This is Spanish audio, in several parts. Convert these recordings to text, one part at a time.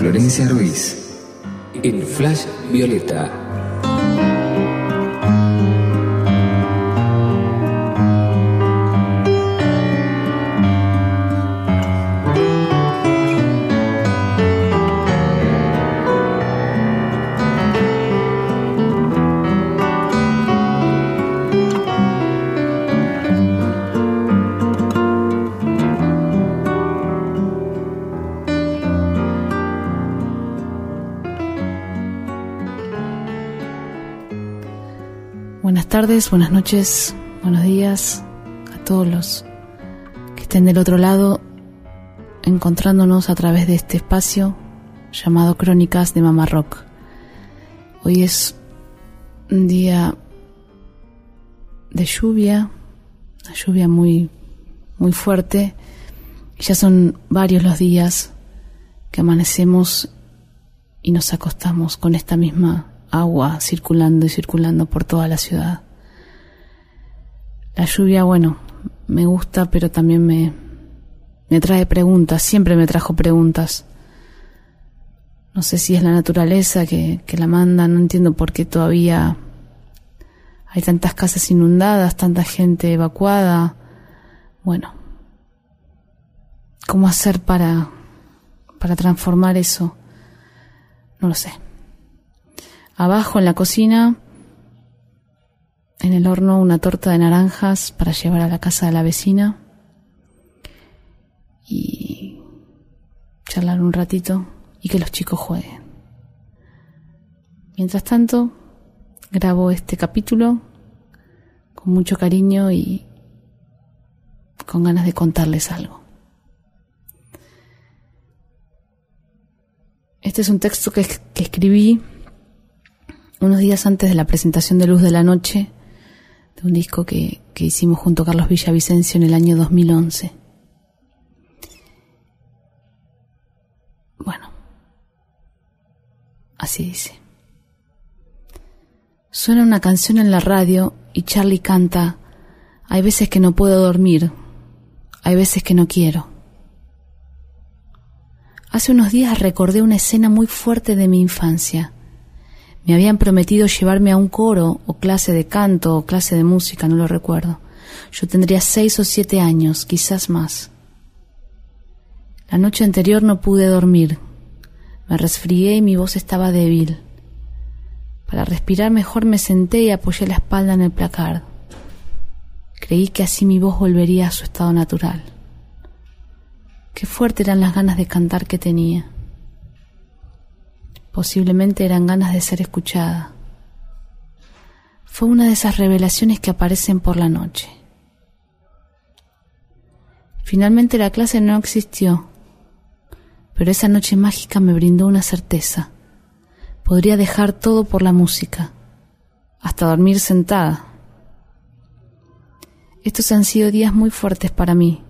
Florencia Ruiz en Flash Violeta. Buenas tardes, buenas noches, buenos días a todos los que estén del otro lado, encontrándonos a través de este espacio llamado Crónicas de Mamá Rock. Hoy es un día de lluvia, una lluvia muy, muy fuerte. Ya son varios los días que amanecemos y nos acostamos con esta misma agua circulando y circulando por toda la ciudad. La lluvia, bueno, me gusta, pero también me, me trae preguntas, siempre me trajo preguntas. No sé si es la naturaleza que, que la manda, no entiendo por qué todavía hay tantas casas inundadas, tanta gente evacuada. Bueno, ¿cómo hacer para, para transformar eso? No lo sé. Abajo en la cocina, en el horno, una torta de naranjas para llevar a la casa de la vecina y charlar un ratito y que los chicos jueguen. Mientras tanto, grabo este capítulo con mucho cariño y con ganas de contarles algo. Este es un texto que, escribí unos días antes de la presentación de Luz de la Noche, de un disco que, que hicimos junto a Carlos Villavicencio en el año 2011. Bueno, así dice. Suena una canción en la radio y Charlie canta, hay veces que no puedo dormir, hay veces que no quiero. Hace unos días recordé una escena muy fuerte de mi infancia me habían prometido llevarme a un coro o clase de canto o clase de música, no lo recuerdo. Yo tendría seis o siete años, quizás más. La noche anterior no pude dormir. Me resfrié y mi voz estaba débil. Para respirar mejor me senté y apoyé la espalda en el placard. Creí que así mi voz volvería a su estado natural. Qué fuerte eran las ganas de cantar que tenía. Posiblemente eran ganas de ser escuchada. Fue una de esas revelaciones que aparecen por la noche. Finalmente la clase no existió, pero esa noche mágica me brindó una certeza. Podría dejar todo por la música, hasta dormir sentada. Estos han sido días muy fuertes para mí.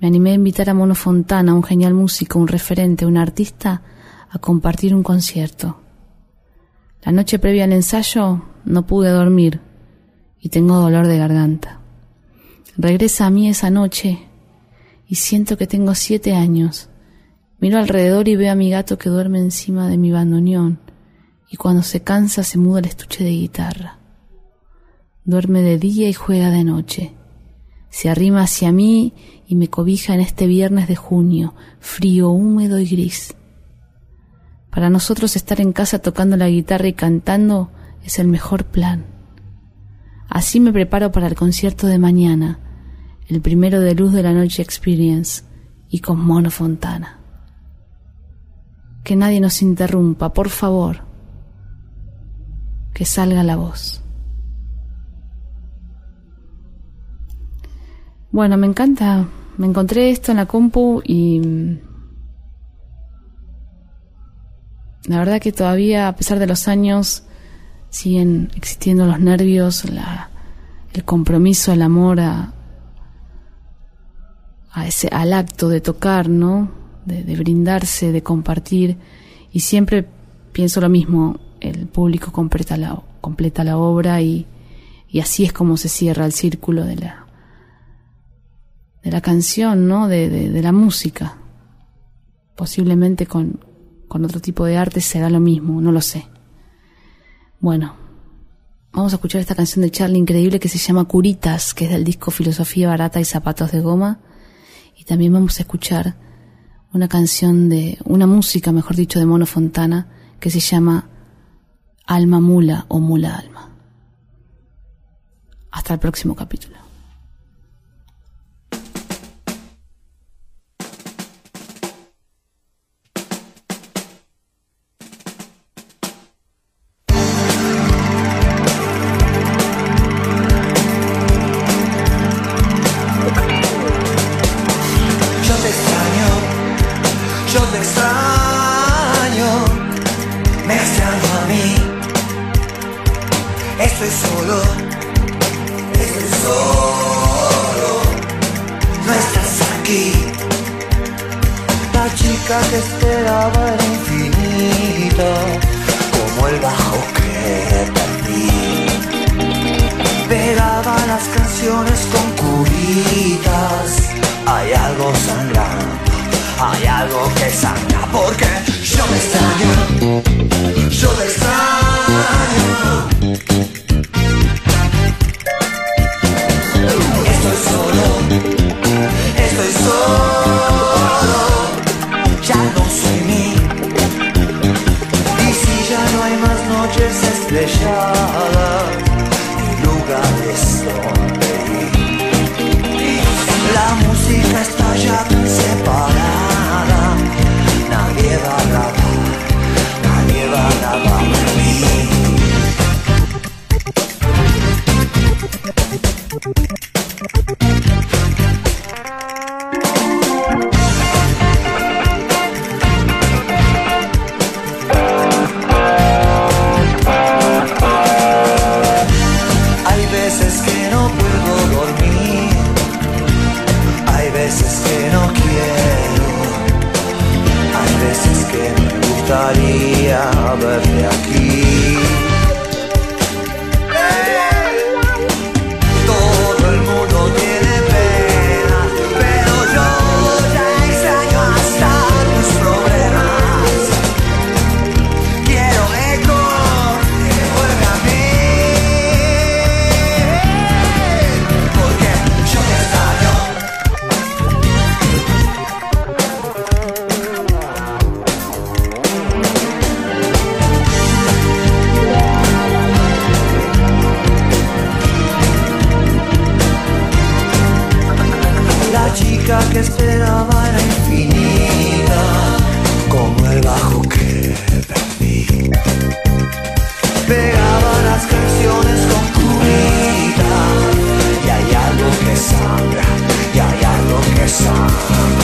Me animé a invitar a Mono Fontana, un genial músico, un referente, un artista, a compartir un concierto. La noche previa al ensayo no pude dormir y tengo dolor de garganta. Regresa a mí esa noche y siento que tengo siete años. Miro alrededor y veo a mi gato que duerme encima de mi bandoneón y cuando se cansa se muda el estuche de guitarra. Duerme de día y juega de noche. se arrima hacia mí y me cobija en este viernes de junio, frío, húmedo y gris. Para nosotros estar en casa tocando la guitarra y cantando es el mejor plan. Así me preparo para el concierto de mañana, el primero de Luz de la Noche Experience, y con Mono Fontana. Que nadie nos interrumpa, por favor. Que salga la voz. Bueno, me encanta. Me encontré esto en la compu y la verdad que todavía, a pesar de los años, siguen existiendo los nervios, el compromiso, el amor a, a ese, al acto de tocar, ¿no? De, brindarse, de compartir. Y siempre pienso lo mismo, el público completa la, completa la obra y, y así es como se cierra el círculo de la, de la canción, ¿no? De, de, la música. Posiblemente con, con otro tipo de arte será lo mismo, no lo sé. Bueno, vamos a escuchar esta canción de Charlie increíble que se llama Curitas, que es del disco Filosofía Barata y Zapatos de Goma. Y también vamos a escuchar una canción de, una música, mejor dicho, de Mono Fontana, que se llama Alma Mula o Mula Alma. Hasta el próximo capítulo. cámara infinita, como el bajo que perdí. Pegaba las canciones con curitas, hay algo sangrando, hay algo que sangra, porque yo me extraño, yo me extraño. noches estrelladas y lugares donde ir. La música está ya separada. Thank you.